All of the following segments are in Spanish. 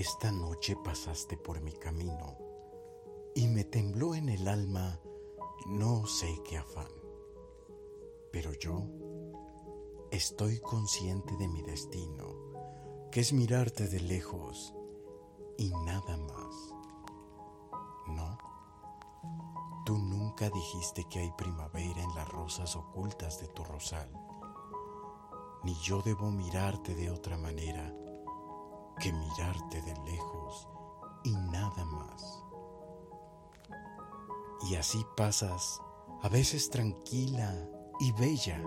Esta noche pasaste por mi camino y me tembló en el alma no sé qué afán. Pero yo estoy consciente de mi destino, que es mirarte de lejos y nada más. No, tú nunca dijiste que hay primavera en las rosas ocultas de tu rosal, ni yo debo mirarte de otra manera que mirarte de lejos y nada más. Y así pasas, a veces tranquila y bella,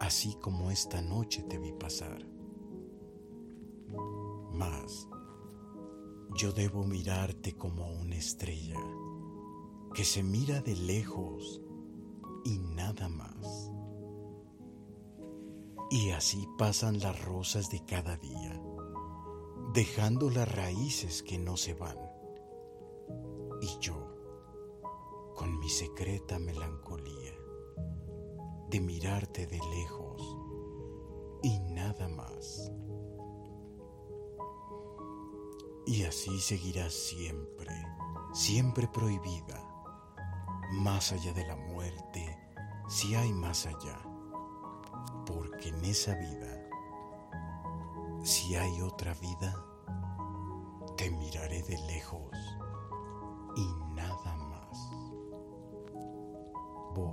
así como esta noche te vi pasar. Mas yo debo mirarte como una estrella que se mira de lejos y nada más. Y así pasan las rosas de cada día dejando las raíces que no se van. Y yo, con mi secreta melancolía, de mirarte de lejos y nada más. Y así seguirás siempre, siempre prohibida, más allá de la muerte, si hay más allá, porque en esa vida si hay otra vida, te miraré de lejos y nada más. Vos